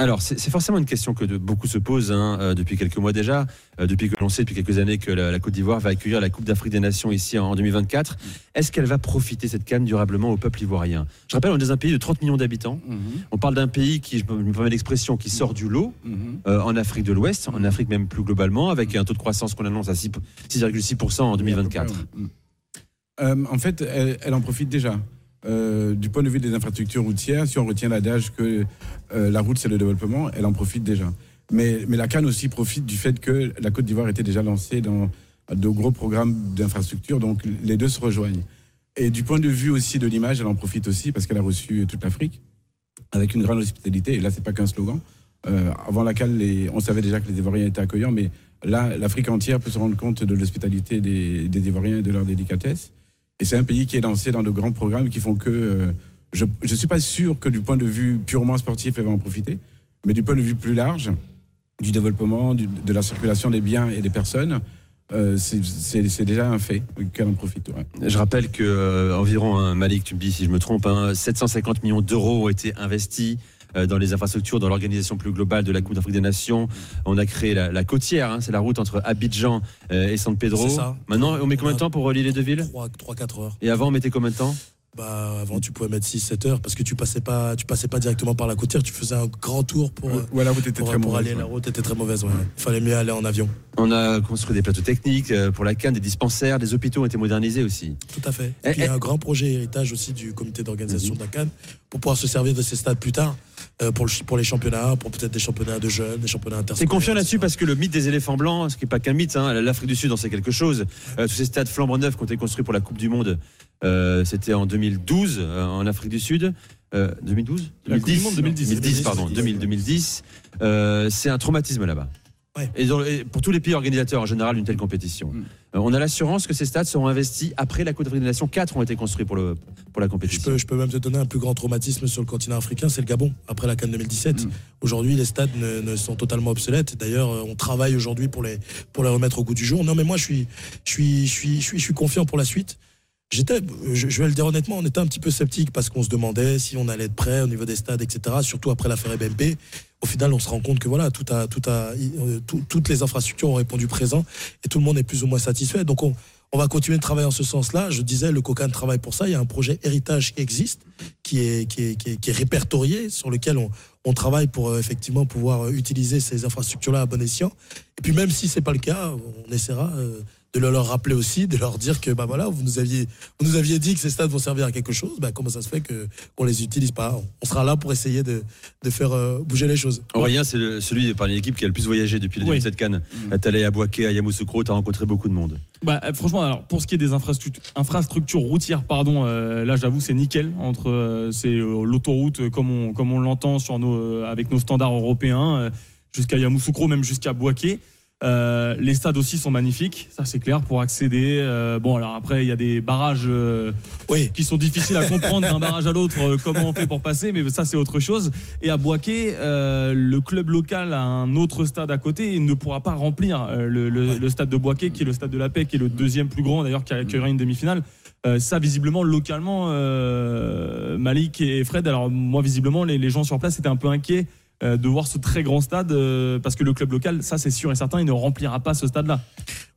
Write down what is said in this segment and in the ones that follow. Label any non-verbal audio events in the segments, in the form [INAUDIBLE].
Alors, c'est forcément une question que de, beaucoup se posent hein, euh, depuis quelques mois déjà, euh, depuis que l'on sait depuis quelques années que la, Côte d'Ivoire va accueillir la Coupe d'Afrique des Nations ici en, 2024. Est-ce qu'elle va profiter cette canne durablement au peuple ivoirien? Je rappelle, on est dans un pays de 30 millions d'habitants. Mhm. On parle d'un pays qui, je me permets l'expression, qui sort du lot mhm. euh, en Afrique de l'Ouest, en Afrique même plus globalement, avec un taux de croissance qu'on annonce à 6,6% en 2024. en fait, elle en profite déjà. Euh, du point de vue des infrastructures routières, si on retient l'adage que euh, la route c'est le développement, elle en profite déjà. Mais, la Cannes aussi profite du fait que la Côte d'Ivoire était déjà lancée dans de gros programmes d'infrastructures, donc les deux se rejoignent. Et du point de vue aussi de l'image, elle en profite aussi parce qu'elle a reçu toute l'Afrique avec une grande hospitalité. Et là, c'est pas qu'un slogan. Euh, avant laquelle les, on savait déjà que les Ivoiriens étaient accueillants, mais là, l'Afrique entière peut se rendre compte de l'hospitalité des, des Ivoiriens et de leur délicatesse. Et c'est un pays qui est lancé dans de grands programmes qui font que euh, je ne suis pas sûr que du point de vue purement sportif, elle va en profiter, mais du point de vue plus large, du développement, de la circulation des biens et des personnes, euh, c'est déjà un fait qu'elle en profite. Je rappelle que euh, environ, Malik, tu me dis si je me trompe, 750 hein, millions d'euros ont été investis dans les infrastructures, dans l'organisation plus globale de la Coupe d'Afrique des Nations. On a créé la, côtière, hein, c'est la route entre Abidjan euh, et San Pedro. Ça. Maintenant, on met combien de temps pour relier les deux villes 3-4 heures. Et avant, on mettait combien de temps bah, avant, tu pouvais mettre 6-7 heures parce que tu passais pas, tu passais pas directement par la côtière, tu faisais un grand tour pour, voilà, vous était très pour aller. La route était très mauvaise, Il fallait mieux aller en avion. On a construit des plateaux techniques euh, pour la canne, des dispensaires, des hôpitaux ont été modernisés aussi. Tout à fait. Et, il y a un grand projet héritage aussi du comité d'organisation mhm. de la canne pour pouvoir se servir de ces stades plus tard. Euh, pour, pour les championnats, pour peut-être des championnats de jeunes, des championnats internationaux. C'est confiant là-dessus parce que le mythe des éléphants blancs, ce qui n'est pas qu'un mythe, hein, l'Afrique du Sud en sait quelque chose. Euh, tous ces stades flambant neufs qui ont été construits pour la Coupe du Monde, euh, c'était en 2012 en Afrique du Sud. 2012 2010, 2010, 2010, pardon, 2010. c'est un traumatisme là-bas. Et, pour tous les pays organisateurs en général d'une telle compétition. Mm. Euh, on a l'assurance que ces stades seront investis après la Coupe d'Afrique des Nations. Quatre ont été construits pour, le, pour la compétition. Je peux, même te donner un plus grand traumatisme sur le continent africain, c'est le Gabon, après la Cannes 2017. Mm. Aujourd'hui, les stades ne, sont totalement obsolètes. D'ailleurs, euh, on travaille aujourd'hui pour les, pour les remettre au goût du jour. Non, mais moi, je suis, je suis, je suis, je suis, je suis confiant pour la suite. J'étais, je, vais le dire honnêtement, on était un petit peu sceptique parce qu'on se demandait si on allait être prêt au niveau des stades, etc. Surtout après l'affaire BMP au final, on se rend compte que voilà, euh, toutes les infrastructures ont répondu présent et tout le monde est plus ou moins satisfait. Donc, on, va continuer de travailler en ce sens-là. Je disais, le COCAN travaille pour ça. Il y a un projet héritage qui existe, qui est, répertorié, sur lequel on, travaille pour euh, effectivement pouvoir euh, utiliser ces infrastructures-là à bon escient. Et puis, même si c'est pas le cas, on essaiera de leur rappeler aussi, de leur dire que bah voilà, vous nous aviez, vous nous aviez dit que ces stades vont servir à quelque chose. Bah, comment ça se fait que qu'on les utilise pas? On sera là pour essayer de, de faire euh, bouger les choses. Aurélien, c'est celui parmi l'équipe qui a le plus voyagé depuis le début de cette canne. Mmh. Tu allé à Boaké, à Yamoussoukro, tu as rencontré beaucoup de monde. Bah, euh, franchement, alors pour ce qui est des infrastructures, infrastructures routières, pardon, euh, là j'avoue c'est nickel entre c'est l'autoroute comme on comme on l'entend sur nos avec nos standards européens jusqu'à Yamoussoukro, même jusqu'à Boaké. Euh, les stades aussi sont magnifiques, ça c'est clair pour accéder. Euh, bon alors après il y a des barrages euh, oui. qui sont difficiles à comprendre d'un barrage à l'autre comment on fait pour passer, mais ça c'est autre chose. Et à Boaké, le club local a un autre stade à côté et ne pourra pas remplir le, stade de Boaké qui est le stade de la Paix qui est le deuxième plus grand d'ailleurs qui accueillera une demi-finale. ça visiblement localement Malik et Fred alors moi visiblement les, les gens sur place étaient un peu inquiets de voir ce très grand stade euh, parce que le club local, ça c'est sûr et certain, il ne remplira pas ce stade-là.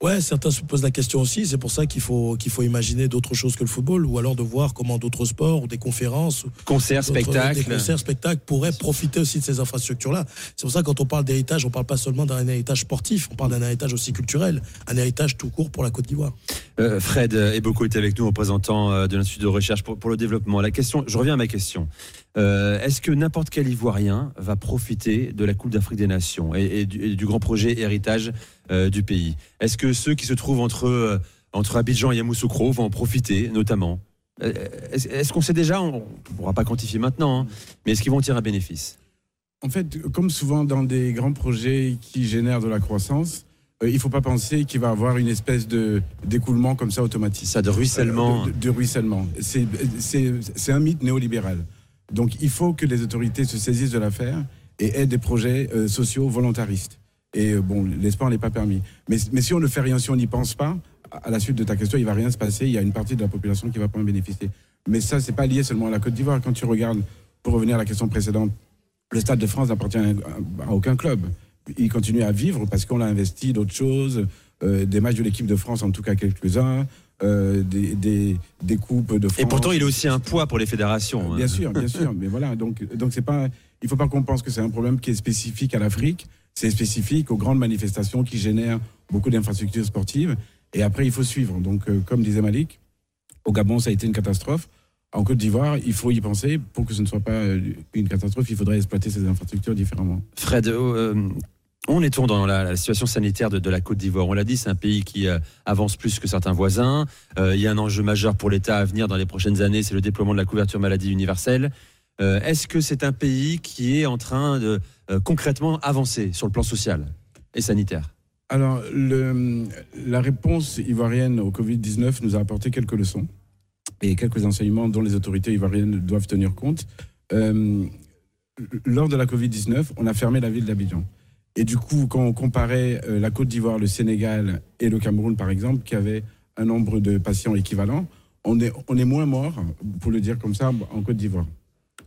Ouais, certains se posent la question aussi. C'est pour ça qu'il faut qu'il faut imaginer d'autres choses que le football, ou alors de voir comment d'autres sports ou des conférences, concerts, spectacles, des concerts, spectacles pourraient profiter aussi de ces infrastructures-là. C'est pour ça que quand on parle d'héritage, on parle pas seulement d'un héritage sportif, on parle d'un héritage aussi culturel, un héritage tout court pour la Côte d'Ivoire. Euh, Fred beaucoup est avec nous, représentant de l'Institut de recherche pour, pour, le développement. La question, je reviens à ma question. Est-ce que n'importe quel Ivoirien va profiter de la Coupe d'Afrique des Nations et, du, grand projet héritage euh, du pays? Est-ce que ceux qui se trouvent entre, euh, entre Abidjan et Yamoussoukro vont en profiter, notamment? Euh, Est-ce qu'on sait déjà, on ne pourra pas quantifier maintenant, hein, mais est-ce qu'ils vont tirer un bénéfice? En fait, comme souvent dans des grands projets qui génèrent de la croissance, il ne faut pas penser qu'il va y avoir une espèce de d'écoulement comme ça automatique. Ça, de ruissellement. de, de ruissellement. C'est un mythe néolibéral. Donc il faut que les autorités se saisissent de l'affaire et aident des projets euh, sociaux volontaristes. Et euh, bon, l'espoir n'est pas permis. Mais, si on ne fait rien, si on n'y pense pas, à la suite de ta question, il va rien se passer. Il y a une partie de la population qui va pas en bénéficier. Mais ça, c'est pas lié seulement à la Côte d'Ivoire. Quand tu regardes, pour revenir à la question précédente, le Stade de France n'appartient à, à aucun club. Il continue à vivre parce qu'on l'a investi d'autres choses, euh, des matchs de l'équipe de France, en tout cas quelques-uns, euh, des, des, des coupes de France. Et pourtant, il a aussi un poids pour les fédérations. hein. Bien sûr, bien sûr. Mais voilà, donc donc c'est pas. Il faut pas qu'on pense que c'est un problème qui est spécifique à l'Afrique. C'est spécifique aux grandes manifestations qui génèrent beaucoup d'infrastructures sportives. Et après, il faut suivre. Donc, euh, comme disait Malik, au Gabon, ça a été une catastrophe. En Côte d'Ivoire, il faut y penser. Pour que ce ne soit pas euh, une catastrophe, il faudrait exploiter ces infrastructures différemment. Fred, euh, on est dans la, situation sanitaire de, la Côte d'Ivoire. On l'a dit, c'est un pays qui euh, avance plus que certains voisins. Euh, il y a un enjeu majeur pour l'État à venir dans les prochaines années, c'est le déploiement de la couverture maladie universelle. Euh, Est-ce que c'est un pays qui est en train de concrètement avancer sur le plan social et sanitaire? Alors, la réponse ivoirienne au Covid-19 nous a apporté quelques leçons et quelques enseignements dont les autorités ivoiriennes doivent tenir compte. Lors de la Covid-19, on a fermé la ville d'Abidjan. Et du coup, quand on comparait euh, la Côte d'Ivoire, le Sénégal et le Cameroun, par exemple, qui avaient un nombre de patients équivalent, on est, on est moins mort, pour le dire comme ça, en Côte d'Ivoire.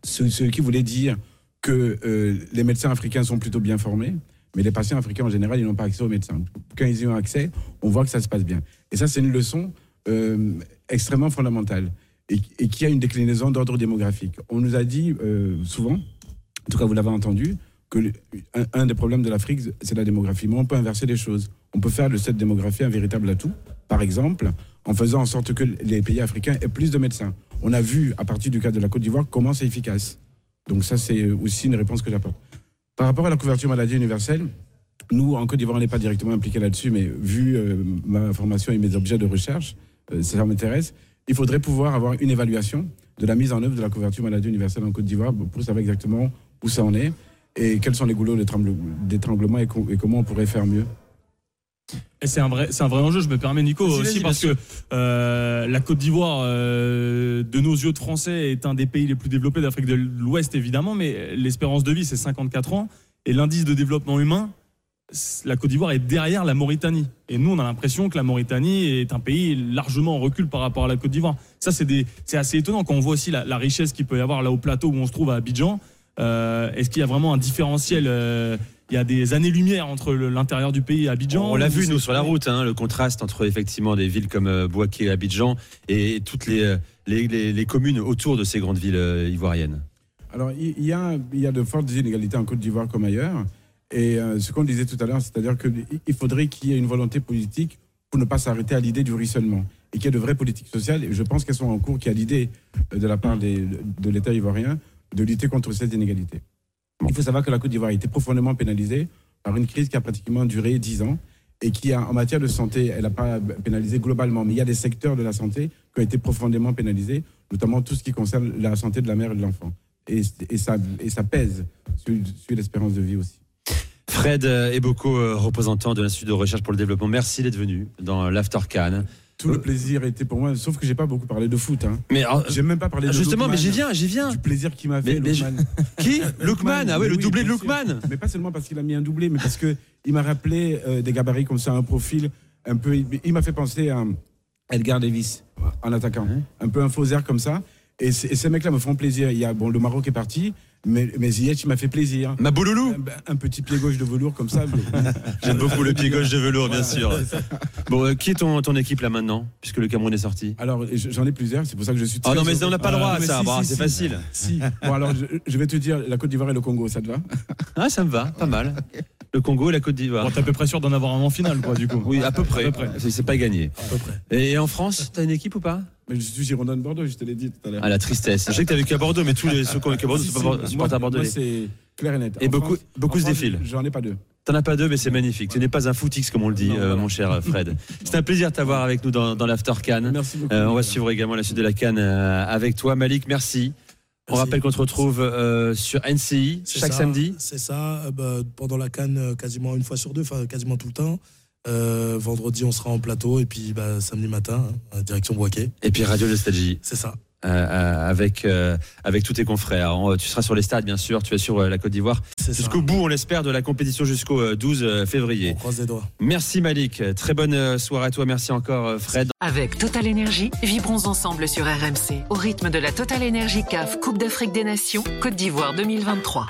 Ce, ce qui voulait dire que euh, les médecins africains sont plutôt bien formés, mais les patients africains en général, ils n'ont pas accès aux médecins. Quand ils y ont accès, on voit que ça se passe bien. Et ça, c'est une leçon euh, extrêmement fondamentale et, qui a une déclinaison d'ordre démographique. On nous a dit souvent, en tout cas vous l'avez entendu, un, des problèmes de l'Afrique, c'est la démographie. Mais on peut inverser les choses. On peut faire de cette démographie un véritable atout. Par exemple, en faisant en sorte que les pays africains aient plus de médecins. On a vu, à partir du cas de la Côte d'Ivoire, comment c'est efficace. Donc ça, c'est aussi une réponse que j'apporte. Par rapport à la couverture maladie universelle, nous, en Côte d'Ivoire, on n'est pas directement impliqués là-dessus, mais vu euh, ma formation et mes objets de recherche, euh, ça m'intéresse. Il faudrait pouvoir avoir une évaluation de la mise en œuvre de la couverture maladie universelle en Côte d'Ivoire pour savoir exactement où ça en est et quels sont les goulots d'étrangle- d'étranglement et, co- et comment on pourrait faire mieux? C'est un vrai, c'est un vrai enjeu. Je me permets, Nico, aussi parce que euh, la Côte d'Ivoire, euh, de nos yeux de Français, est un des pays les plus développés d'Afrique de l'Ouest, évidemment, mais l'espérance de vie, c'est 54 ans. Et l'indice de développement humain, la Côte d'Ivoire est derrière la Mauritanie. Et nous, on a l'impression que la Mauritanie est un pays largement en recul par rapport à la Côte d'Ivoire. Ça, c'est assez étonnant quand on voit aussi la, la richesse qu'il peut y avoir là au plateau où on se trouve à Abidjan. Euh, Est-ce qu'il y a vraiment un différentiel euh, Il y a des années-lumière entre l'intérieur du pays et Abidjan. On l'a vu, nous, sur la route, hein, le contraste entre effectivement des villes comme euh, Bouaké et Abidjan et toutes les, les, les- les communes autour de ces grandes villes euh, ivoiriennes. Alors, il y a, il y a de fortes inégalités en Côte d'Ivoire comme ailleurs. Et euh, ce qu'on disait tout à l'heure, c'est-à-dire qu'il faudrait qu'il y ait une volonté politique pour ne pas s'arrêter à l'idée du ruissellement et qu'il y ait de vraies politiques sociales. Et je pense qu'elles sont en cours, qu'il y a l'idée euh, de la part des- de l'État ivoirien de lutter contre cette inégalité. Il faut savoir que la Côte d'Ivoire a été profondément pénalisée par une crise qui a pratiquement duré 10 ans et qui, a, en matière de santé, elle n'a pas pénalisé globalement, mais il y a des secteurs de la santé qui ont été profondément pénalisés, notamment tout ce qui concerne la santé de la mère et de l'enfant. Et, et, ça, et ça pèse sur, sur l'espérance de vie aussi. Fred Eboko, euh, représentant de l'Institut de recherche pour le développement, merci d'être venu dans l'After Cannes. Tout le plaisir était pour moi, sauf que j'ai pas beaucoup parlé de foot. Hein. Mais alors, J'ai même pas parlé de justement, mais j'y viens, j'y viens. Du plaisir qu'il m'a fait, mais Lookman. [LAUGHS] Qui Lookman Ah ouais, le oui, doublé de. Lookman. Mais pas seulement parce qu'il a mis un doublé, mais parce que il m'a rappelé euh, des gabarits comme ça, un profil un peu. Il m'a fait penser à Edgar Davis en attaquant, un peu un faux air comme ça. Et ces mecs-là me font plaisir. Il y a bon, le Maroc est parti, mais mais Ziyech il m'a fait plaisir. Ma bouloulou Un, un petit pied gauche de velours comme ça. [LAUGHS] J'aime beaucoup le pied gauche de velours, bien sûr. Bon, euh, qui est ton, ton équipe là maintenant, puisque le Cameroun est sorti Alors je- j'en ai plusieurs, c'est pour ça que je suis. Ah non, mais on n'a pas le droit à ça, si, si, c'est si. facile. Si. Bon alors je, je vais te dire la Côte d'Ivoire et le Congo, ça te va? Ah, ça me va, pas mal. [LAUGHS] Le Congo et la Côte d'Ivoire. Bon, t'es à peu près sûr d'en avoir un en finale, quoi, du coup. Oui, à peu près. À peu près. C'est- C'est pas gagné. à peu près. Et en France, t'as une équipe ou pas? Mais je suis Girondin de Bordeaux, je te l'ai dit tout à l'heure. Ah, la tristesse. Je sais que t'as vécu à Bordeaux, mais tous les ceux qui ont vécu à Bordeaux si, pas moi, bordelais. c'est clair et net. Et En beaucoup- France- beaucoup en se défilent. J'en ai pas deux. T'en as pas deux, mais c'est magnifique. Tu n'es pas un footix, comme on le dit, Non, euh, voilà. mon cher [LAUGHS] Fred. C'est un plaisir de t'avoir avec nous dans, dans l'After Cannes. Merci beaucoup. Euh, on va suivre également la suite de la Cannes euh, avec toi, Malik. Merci. On Merci. rappelle qu'on te retrouve euh, sur NCI C'est chaque ça, samedi. C'est ça. euh, bah, pendant la canne, euh, quasiment une fois sur deux, enfin quasiment tout le temps. Euh, vendredi, on sera en plateau et puis bah, samedi matin, hein, direction Boisquet. Et puis Radio Nostalgie. C'est ça. euh, avec, euh, avec tous tes confrères. On- Tu seras sur les stades, bien sûr. Tu es sur euh, la Côte d'Ivoire. C'est ça. Jusqu'au bout, on l'espère, de la compétition jusqu'au euh, 12 février. On croise les doigts. Merci Malik. Très bonne soirée à toi. Merci encore Fred. Avec Total Énergie, vibrons ensemble sur RMC au rythme de la Total Énergie CAF Coupe d'Afrique des Nations Côte d'Ivoire 2023.